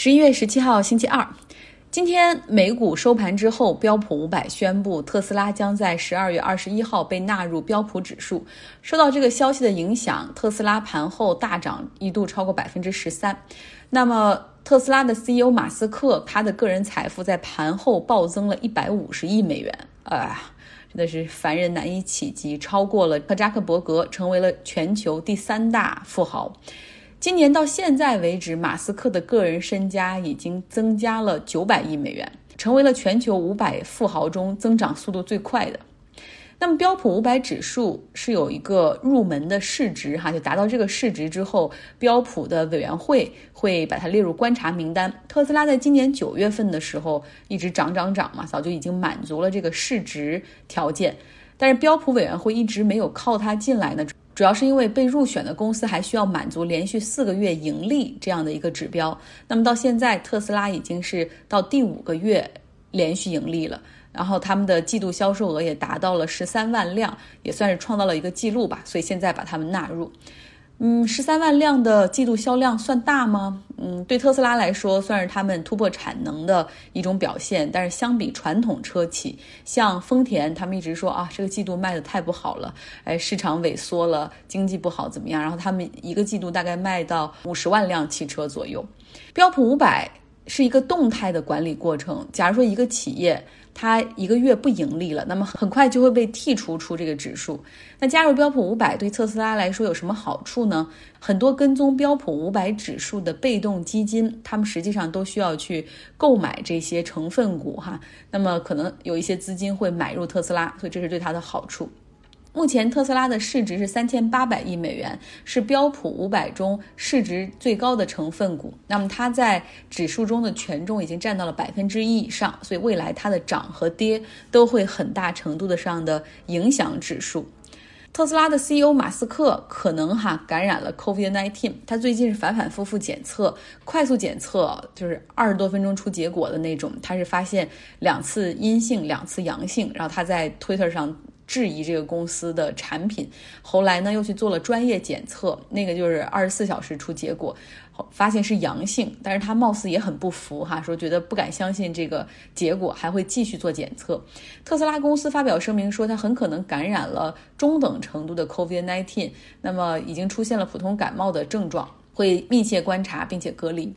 十一月十七号，星期二，今天美股收盘之后，标普五百宣布特斯拉将在十二月二十一号被纳入标普指数。受到这个消息的影响，特斯拉盘后大涨，一度超过百分之十三。那么，特斯拉的 CEO 马斯克，他的个人财富在盘后暴增了一百五十亿美元，啊，真的是凡人难以企及，超过了扎克伯格，成为了全球第三大富豪。今年到现在为止，马斯克的个人身家已经增加了九百亿美元，成为了全球五百富豪中增长速度最快的。那么标普五百指数是有一个入门的市值，哈，就达到这个市值之后，标普的委员会会把它列入观察名单。特斯拉在今年九月份的时候一直涨涨涨嘛，早就已经满足了这个市值条件，但是标普委员会一直没有靠它进来呢。主要是因为被入选的公司还需要满足连续四个月盈利这样的一个指标。那么到现在，特斯拉已经是到第五个月连续盈利了，然后他们的季度销售额也达到了十三万辆，也算是创造了一个记录吧。所以现在把他们纳入。嗯，十三万辆的季度销量算大吗？嗯，对特斯拉来说算是他们突破产能的一种表现。但是相比传统车企，像丰田，他们一直说啊，这个季度卖的太不好了，哎，市场萎缩了，经济不好怎么样？然后他们一个季度大概卖到五十万辆汽车左右。标普五百是一个动态的管理过程。假如说一个企业，它一个月不盈利了，那么很快就会被剔除出这个指数。那加入标普五百对特斯拉来说有什么好处呢？很多跟踪标普五百指数的被动基金，他们实际上都需要去购买这些成分股哈。那么可能有一些资金会买入特斯拉，所以这是对它的好处。目前特斯拉的市值是三千八百亿美元，是标普五百中市值最高的成分股。那么它在指数中的权重已经占到了百分之一以上，所以未来它的涨和跌都会很大程度的上的影响指数。特斯拉的 CEO 马斯克可能哈感染了 COVID-19，他最近是反反复复检测，快速检测就是二十多分钟出结果的那种，他是发现两次阴性，两次阳性，然后他在 Twitter 上。质疑这个公司的产品，后来呢又去做了专业检测，那个就是二十四小时出结果，发现是阳性，但是他貌似也很不服哈，说觉得不敢相信这个结果，还会继续做检测。特斯拉公司发表声明说，他很可能感染了中等程度的 COVID-19，那么已经出现了普通感冒的症状，会密切观察并且隔离。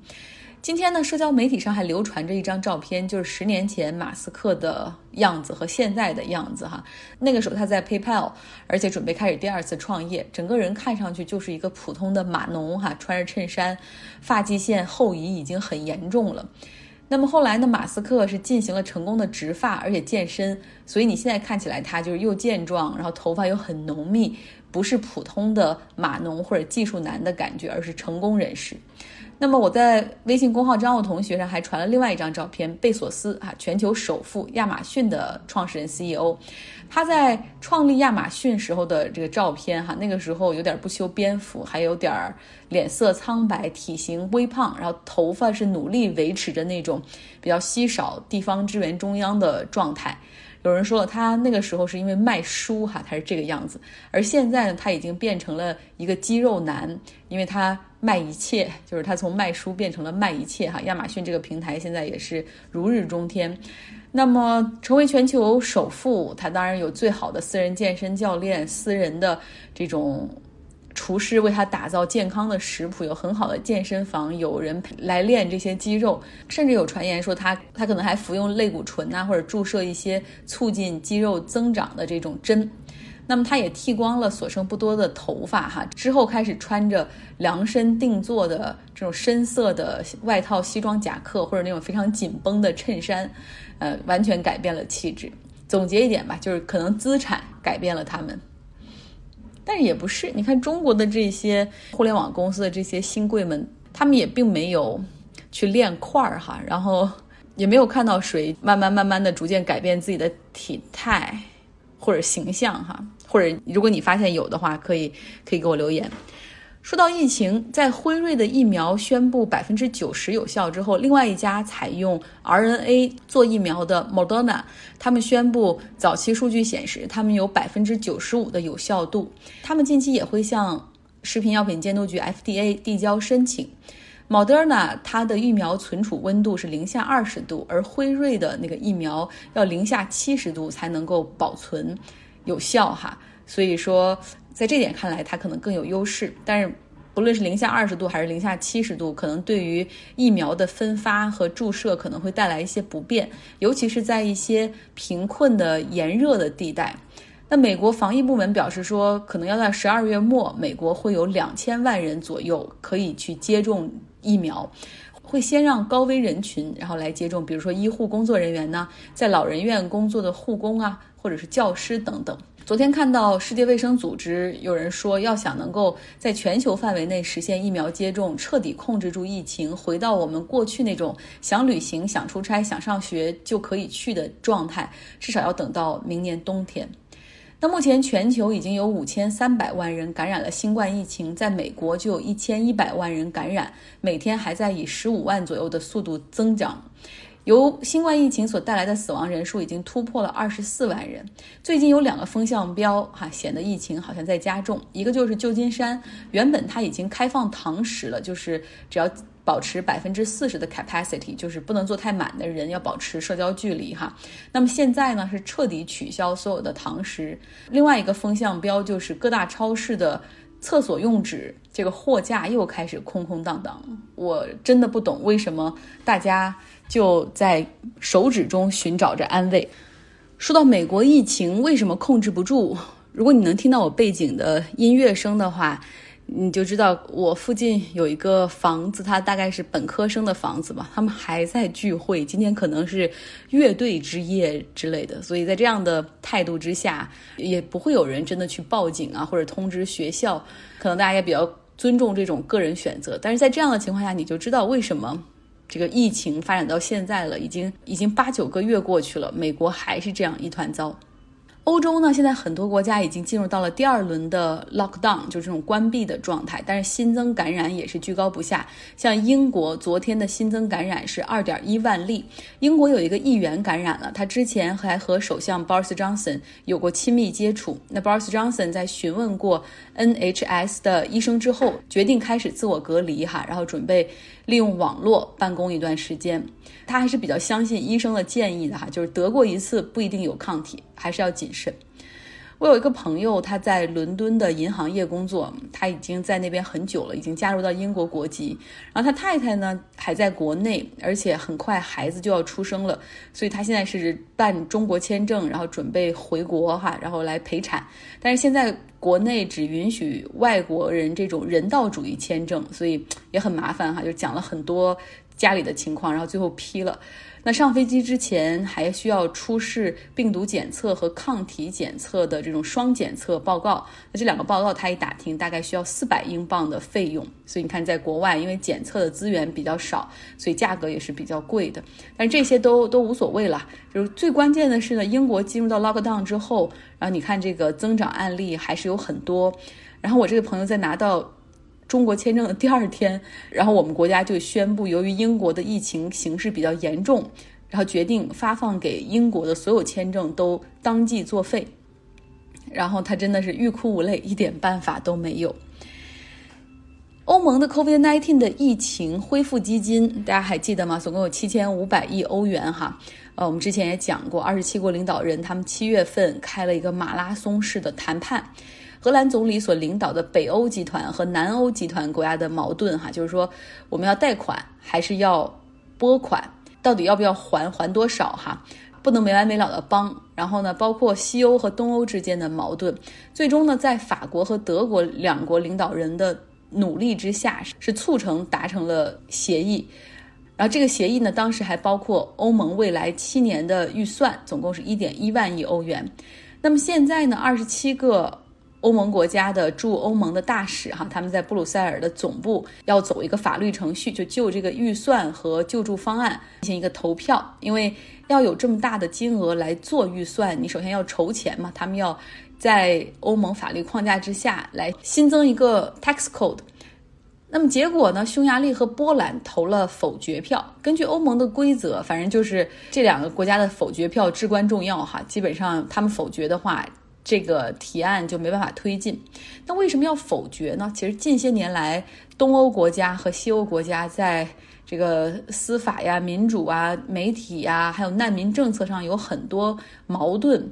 今天呢，社交媒体上还流传着一张照片，就是十年前马斯克的样子和现在的样子哈。那个时候他在 PayPal，而且准备开始第二次创业，整个人看上去就是一个普通的码农哈，穿着衬衫，发际线后移已经很严重了。那么后来呢，马斯克是进行了成功的植发，而且健身，所以你现在看起来他就是又健壮，然后头发又很浓密，不是普通的码农或者技术男的感觉，而是成功人士。那么我在微信公号张奥同学上还传了另外一张照片，贝索斯啊，全球首富亚马逊的创始人 CEO，他在创立亚马逊时候的这个照片哈，那个时候有点不修边幅，还有点脸色苍白，体型微胖，然后头发是努力维持着那种比较稀少地方支援中央的状态。有人说了，他那个时候是因为卖书哈，他是这个样子，而现在呢，他已经变成了一个肌肉男，因为他卖一切，就是他从卖书变成了卖一切哈。亚马逊这个平台现在也是如日中天。那么成为全球首富，他当然有最好的私人健身教练、私人的这种。厨师为他打造健康的食谱，有很好的健身房，有人来练这些肌肉，甚至有传言说他他可能还服用类固醇呐，或者注射一些促进肌肉增长的这种针。那么他也剃光了所剩不多的头发哈，之后开始穿着量身定做的这种深色的外套、西装夹克，或者那种非常紧绷的衬衫，呃，完全改变了气质。总结一点吧，就是可能资产改变了他们。但是也不是，你看中国的这些互联网公司的这些新贵们，他们也并没有去练块儿哈，然后也没有看到谁慢慢慢慢的逐渐改变自己的体态或者形象哈，或者如果你发现有的话，可以可以给我留言。说到疫情，在辉瑞的疫苗宣布百分之九十有效之后，另外一家采用 RNA 做疫苗的 Moderna，他们宣布早期数据显示，他们有百分之九十五的有效度。他们近期也会向食品药品监督局 FDA 递交申请。Moderna 它的疫苗存储温度是零下二十度，而辉瑞的那个疫苗要零下七十度才能够保存有效哈。所以说，在这点看来，它可能更有优势。但是，不论是零下二十度还是零下七十度，可能对于疫苗的分发和注射可能会带来一些不便，尤其是在一些贫困的炎热的地带。那美国防疫部门表示说，可能要在十二月末，美国会有两千万人左右可以去接种疫苗，会先让高危人群然后来接种，比如说医护工作人员呢，在老人院工作的护工啊，或者是教师等等。昨天看到世界卫生组织有人说，要想能够在全球范围内实现疫苗接种，彻底控制住疫情，回到我们过去那种想旅行、想出差、想上学就可以去的状态，至少要等到明年冬天。那目前全球已经有五千三百万人感染了新冠疫情，在美国就有一千一百万人感染，每天还在以十五万左右的速度增长。由新冠疫情所带来的死亡人数已经突破了二十四万人。最近有两个风向标哈，显得疫情好像在加重。一个就是旧金山，原本它已经开放堂食了，就是只要。保持百分之四十的 capacity，就是不能坐太满的人要保持社交距离哈。那么现在呢是彻底取消所有的堂食。另外一个风向标就是各大超市的厕所用纸这个货架又开始空空荡荡。我真的不懂为什么大家就在手指中寻找着安慰。说到美国疫情为什么控制不住，如果你能听到我背景的音乐声的话。你就知道我附近有一个房子，它大概是本科生的房子吧，他们还在聚会，今天可能是乐队之夜之类的，所以在这样的态度之下，也不会有人真的去报警啊，或者通知学校，可能大家也比较尊重这种个人选择。但是在这样的情况下，你就知道为什么这个疫情发展到现在了，已经已经八九个月过去了，美国还是这样一团糟。欧洲呢，现在很多国家已经进入到了第二轮的 lockdown，就是这种关闭的状态，但是新增感染也是居高不下。像英国昨天的新增感染是二点一万例，英国有一个议员感染了，他之前还和首相 Boris Johnson 有过亲密接触。那 Boris Johnson 在询问过 NHS 的医生之后，决定开始自我隔离哈，然后准备。利用网络办公一段时间，他还是比较相信医生的建议的哈，就是得过一次不一定有抗体，还是要谨慎。我有一个朋友，他在伦敦的银行业工作，他已经在那边很久了，已经加入到英国国籍。然后他太太呢还在国内，而且很快孩子就要出生了，所以他现在是办中国签证，然后准备回国哈，然后来陪产。但是现在国内只允许外国人这种人道主义签证，所以也很麻烦哈，就讲了很多家里的情况，然后最后批了。那上飞机之前还需要出示病毒检测和抗体检测的这种双检测报告。那这两个报告他一打听，大概需要四百英镑的费用。所以你看，在国外，因为检测的资源比较少，所以价格也是比较贵的。但这些都都无所谓了。就是最关键的是呢，英国进入到 lockdown 之后，然后你看这个增长案例还是有很多。然后我这个朋友在拿到。中国签证的第二天，然后我们国家就宣布，由于英国的疫情形势比较严重，然后决定发放给英国的所有签证都当即作废。然后他真的是欲哭无泪，一点办法都没有。欧盟的 COVID-19 的疫情恢复基金，大家还记得吗？总共有七千五百亿欧元哈。呃，我们之前也讲过，二十七国领导人他们七月份开了一个马拉松式的谈判。荷兰总理所领导的北欧集团和南欧集团国家的矛盾，哈，就是说我们要贷款还是要拨款，到底要不要还，还多少，哈，不能没完没了的帮。然后呢，包括西欧和东欧之间的矛盾，最终呢，在法国和德国两国领导人的努力之下，是促成达成了协议。然后这个协议呢，当时还包括欧盟未来七年的预算，总共是一点一万亿欧元。那么现在呢，二十七个。欧盟国家的驻欧盟的大使哈，他们在布鲁塞尔的总部要走一个法律程序，就就这个预算和救助方案进行一个投票。因为要有这么大的金额来做预算，你首先要筹钱嘛。他们要在欧盟法律框架之下来新增一个 tax code。那么结果呢？匈牙利和波兰投了否决票。根据欧盟的规则，反正就是这两个国家的否决票至关重要哈。基本上他们否决的话。这个提案就没办法推进。那为什么要否决呢？其实近些年来，东欧国家和西欧国家在这个司法呀、民主啊、媒体呀，还有难民政策上有很多矛盾，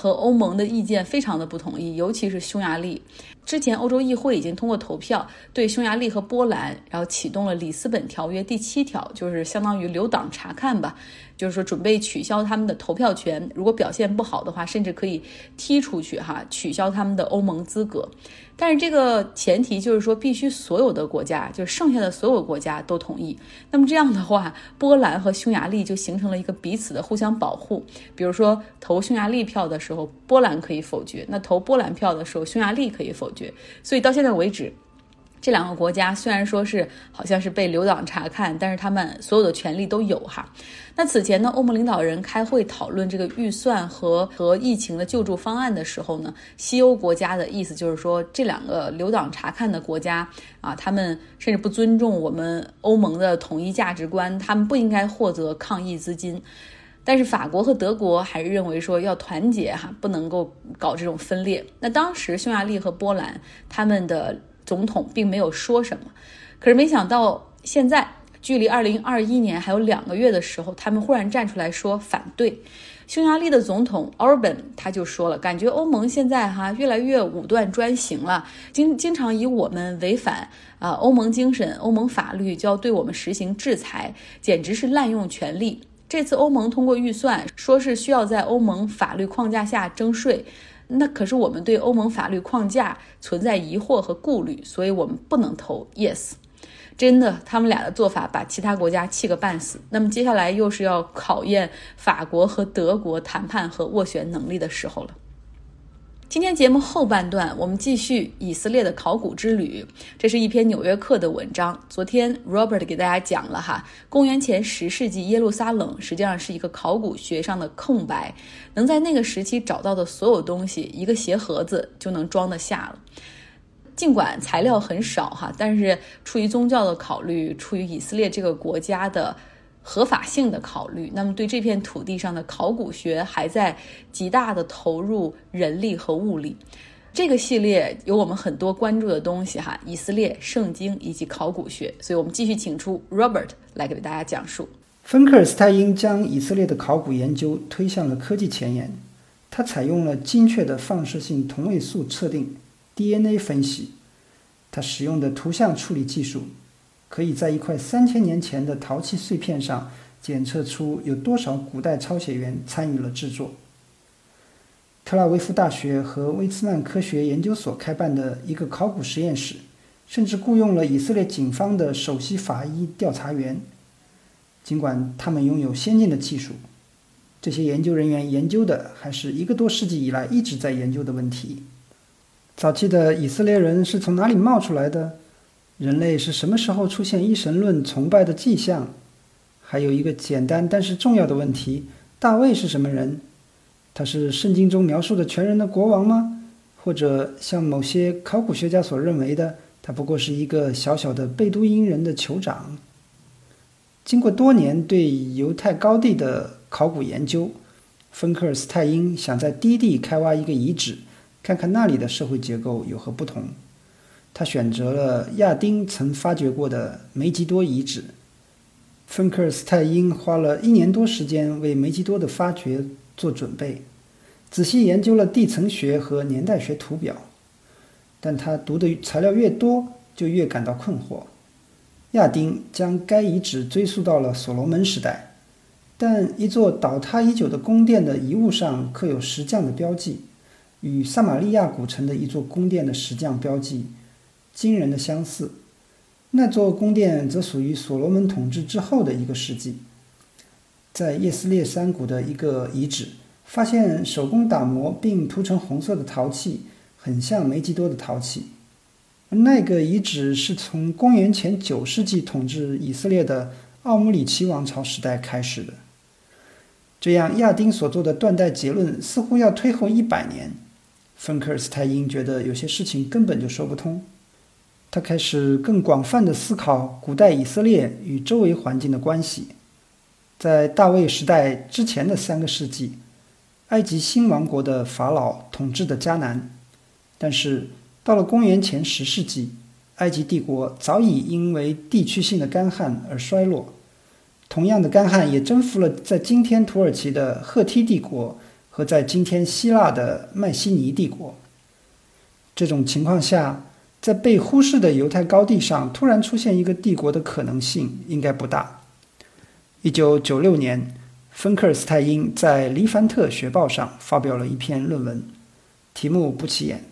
和欧盟的意见非常的不统一，尤其是匈牙利。之前欧洲议会已经通过投票对匈牙利和波兰，然后启动了里斯本条约第七条，就是相当于留党察看吧。就是说，准备取消他们的投票权，如果表现不好的话，甚至可以踢出去哈，取消他们的欧盟资格。但是这个前提就是说，必须所有的国家，就剩下的所有国家都同意。那么这样的话，波兰和匈牙利就形成了一个彼此的互相保护。比如说，投匈牙利票的时候，波兰可以否决；那投波兰票的时候，匈牙利可以否决。所以到现在为止。这两个国家虽然说是好像是被留党察看，但是他们所有的权利都有哈。那此前呢，欧盟领导人开会讨论这个预算和和疫情的救助方案的时候呢，西欧国家的意思就是说，这两个留党察看的国家啊，他们甚至不尊重我们欧盟的统一价值观，他们不应该获得抗疫资金。但是法国和德国还是认为说要团结哈，不能够搞这种分裂。那当时匈牙利和波兰他们的。总统并没有说什么，可是没想到现在距离二零二一年还有两个月的时候，他们忽然站出来说反对。匈牙利的总统 Orban 他就说了，感觉欧盟现在哈越来越武断专行了，经经常以我们违反啊欧盟精神、欧盟法律就要对我们实行制裁，简直是滥用权力。这次欧盟通过预算，说是需要在欧盟法律框架下征税。那可是我们对欧盟法律框架存在疑惑和顾虑，所以我们不能投 yes。真的，他们俩的做法把其他国家气个半死。那么接下来又是要考验法国和德国谈判和斡旋能力的时候了。今天节目后半段，我们继续以色列的考古之旅。这是一篇《纽约客》的文章。昨天 Robert 给大家讲了哈，公元前十世纪耶路撒冷实际上是一个考古学上的空白，能在那个时期找到的所有东西，一个鞋盒子就能装得下了。尽管材料很少哈，但是出于宗教的考虑，出于以色列这个国家的。合法性的考虑，那么对这片土地上的考古学还在极大的投入人力和物力。这个系列有我们很多关注的东西哈，以色列、圣经以及考古学，所以我们继续请出 Robert 来给大家讲述。芬克尔斯泰因将以色列的考古研究推向了科技前沿，他采用了精确的放射性同位素测定 DNA 分析，他使用的图像处理技术。可以在一块三千年前的陶器碎片上检测出有多少古代抄写员参与了制作。特拉维夫大学和威茨曼科学研究所开办的一个考古实验室，甚至雇佣了以色列警方的首席法医调查员。尽管他们拥有先进的技术，这些研究人员研究的还是一个多世纪以来一直在研究的问题：早期的以色列人是从哪里冒出来的？人类是什么时候出现一神论崇拜的迹象？还有一个简单但是重要的问题：大卫是什么人？他是圣经中描述的全人的国王吗？或者像某些考古学家所认为的，他不过是一个小小的贝都因人的酋长？经过多年对犹太高地的考古研究，芬克尔斯泰因想在低地开挖一个遗址，看看那里的社会结构有何不同。他选择了亚丁曾发掘过的梅吉多遗址。芬克尔斯泰因花了一年多时间为梅吉多的发掘做准备，仔细研究了地层学和年代学图表。但他读的材料越多，就越感到困惑。亚丁将该遗址追溯到了所罗门时代，但一座倒塌已久的宫殿的遗物上刻有石匠的标记，与撒玛利亚古城的一座宫殿的石匠标记。惊人的相似，那座宫殿则属于所罗门统治之后的一个世纪。在叶斯列山谷的一个遗址，发现手工打磨并涂成红色的陶器，很像梅吉多的陶器。那个遗址是从公元前九世纪统治以色列的奥姆里奇王朝时代开始的。这样，亚丁所做的断代结论似乎要推后一百年。芬克尔斯泰因觉得有些事情根本就说不通。他开始更广泛的思考古代以色列与周围环境的关系。在大卫时代之前的三个世纪，埃及新王国的法老统治的迦南。但是到了公元前十世纪，埃及帝国早已因为地区性的干旱而衰落。同样的干旱也征服了在今天土耳其的赫梯帝国和在今天希腊的迈锡尼帝国。这种情况下，在被忽视的犹太高地上突然出现一个帝国的可能性应该不大。一九九六年，芬克尔斯泰因在《黎凡特学报》上发表了一篇论文，题目不起眼，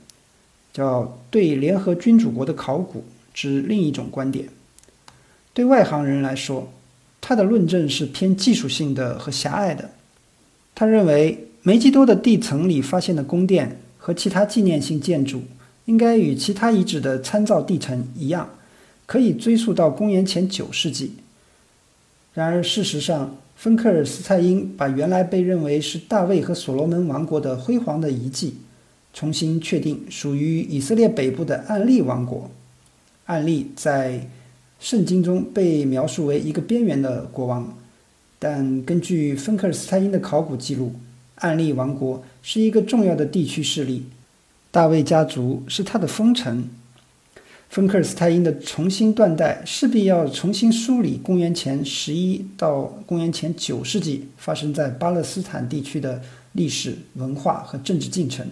叫《对联合君主国的考古之另一种观点》。对外行人来说，他的论证是偏技术性的和狭隘的。他认为，梅基多的地层里发现的宫殿和其他纪念性建筑，应该与其他遗址的参照地层一样，可以追溯到公元前九世纪。然而，事实上，芬克尔斯泰因把原来被认为是大卫和所罗门王国的辉煌的遗迹，重新确定属于以色列北部的暗利王国。暗利在。圣经中被描述为一个边缘的国王，但根据芬克尔斯泰因的考古记录，暗利王国是一个重要的地区势力，大卫家族是他的封臣。芬克尔斯泰因的重新断代势必要重新梳理公元前十一到公元前九世纪发生在巴勒斯坦地区的历史文化和政治进程，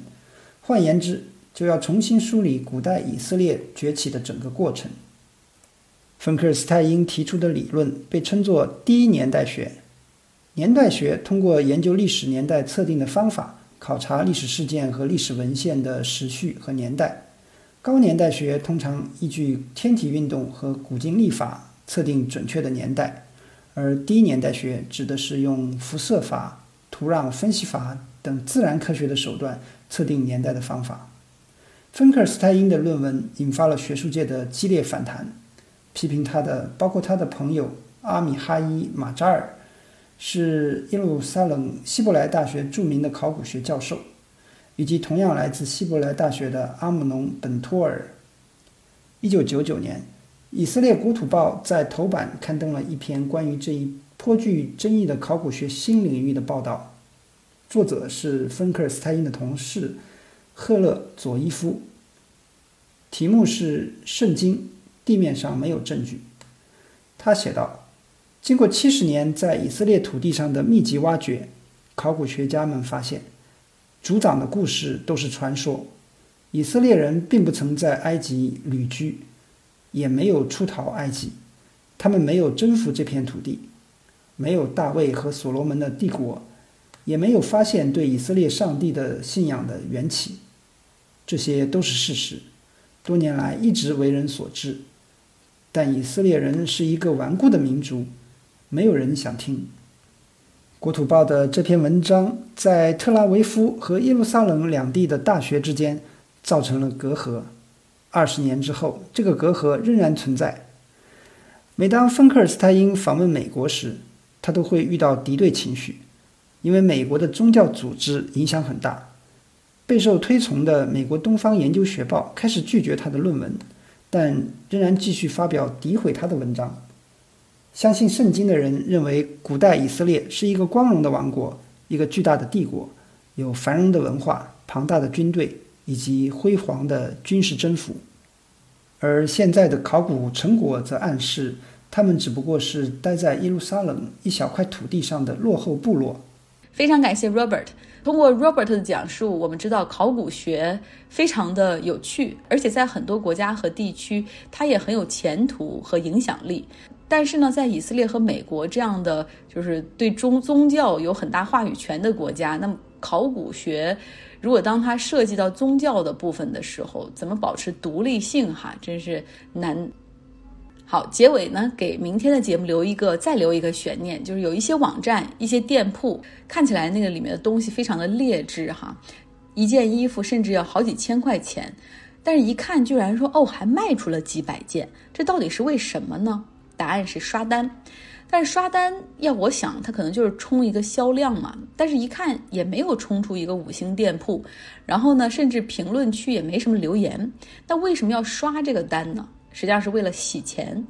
换言之，就要重新梳理古代以色列崛起的整个过程。芬克尔斯泰因提出的理论被称作第一年代学。年代学通过研究历史年代测定的方法，考察历史事件和历史文献的时序和年代。高年代学通常依据天体运动和古今历法测定准确的年代，而低年代学指的是用辐射法、土壤分析法等自然科学的手段测定年代的方法。芬克尔斯泰因的论文引发了学术界的激烈反弹。批评他的包括他的朋友阿米哈伊马扎尔，是耶路撒冷希伯来大学著名的考古学教授，以及同样来自希伯来大学的阿姆农本托尔。一九九九年，以色列国土报在头版刊登了一篇关于这一颇具争议的考古学新领域的报道，作者是芬克尔斯泰因的同事赫勒佐伊夫，题目是《圣经》。地面上没有证据，他写道：“经过七十年在以色列土地上的密集挖掘，考古学家们发现，族长的故事都是传说。以色列人并不曾在埃及旅居，也没有出逃埃及，他们没有征服这片土地，没有大卫和所罗门的帝国，也没有发现对以色列上帝的信仰的缘起。这些都是事实，多年来一直为人所知。”但以色列人是一个顽固的民族，没有人想听。国土报的这篇文章在特拉维夫和耶路撒冷两地的大学之间造成了隔阂。二十年之后，这个隔阂仍然存在。每当芬克尔斯泰因访问美国时，他都会遇到敌对情绪，因为美国的宗教组织影响很大。备受推崇的美国东方研究学报开始拒绝他的论文。但仍然继续发表诋毁他的文章。相信圣经的人认为，古代以色列是一个光荣的王国，一个巨大的帝国，有繁荣的文化、庞大的军队以及辉煌的军事征服。而现在的考古成果则暗示，他们只不过是待在耶路撒冷一小块土地上的落后部落。非常感谢 Robert。通过 Robert 的讲述，我们知道考古学非常的有趣，而且在很多国家和地区，它也很有前途和影响力。但是呢，在以色列和美国这样的就是对中宗教有很大话语权的国家，那么考古学如果当它涉及到宗教的部分的时候，怎么保持独立性？哈，真是难。好，结尾呢，给明天的节目留一个，再留一个悬念，就是有一些网站、一些店铺，看起来那个里面的东西非常的劣质哈，一件衣服甚至要好几千块钱，但是一看居然说哦，还卖出了几百件，这到底是为什么呢？答案是刷单，但是刷单要我想，它可能就是冲一个销量嘛，但是一看也没有冲出一个五星店铺，然后呢，甚至评论区也没什么留言，那为什么要刷这个单呢？实际上是为了洗钱，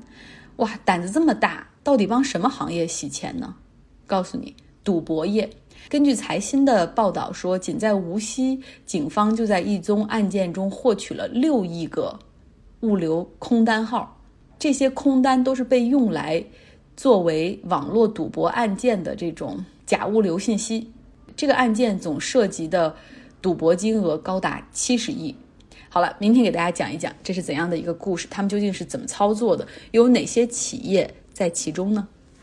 哇，胆子这么大，到底帮什么行业洗钱呢？告诉你，赌博业。根据财新的报道说，仅在无锡，警方就在一宗案件中获取了六亿个物流空单号，这些空单都是被用来作为网络赌博案件的这种假物流信息。这个案件总涉及的赌博金额高达七十亿。好了，明天给大家讲一讲这是怎样的一个故事，他们究竟是怎么操作的，有哪些企业在其中呢？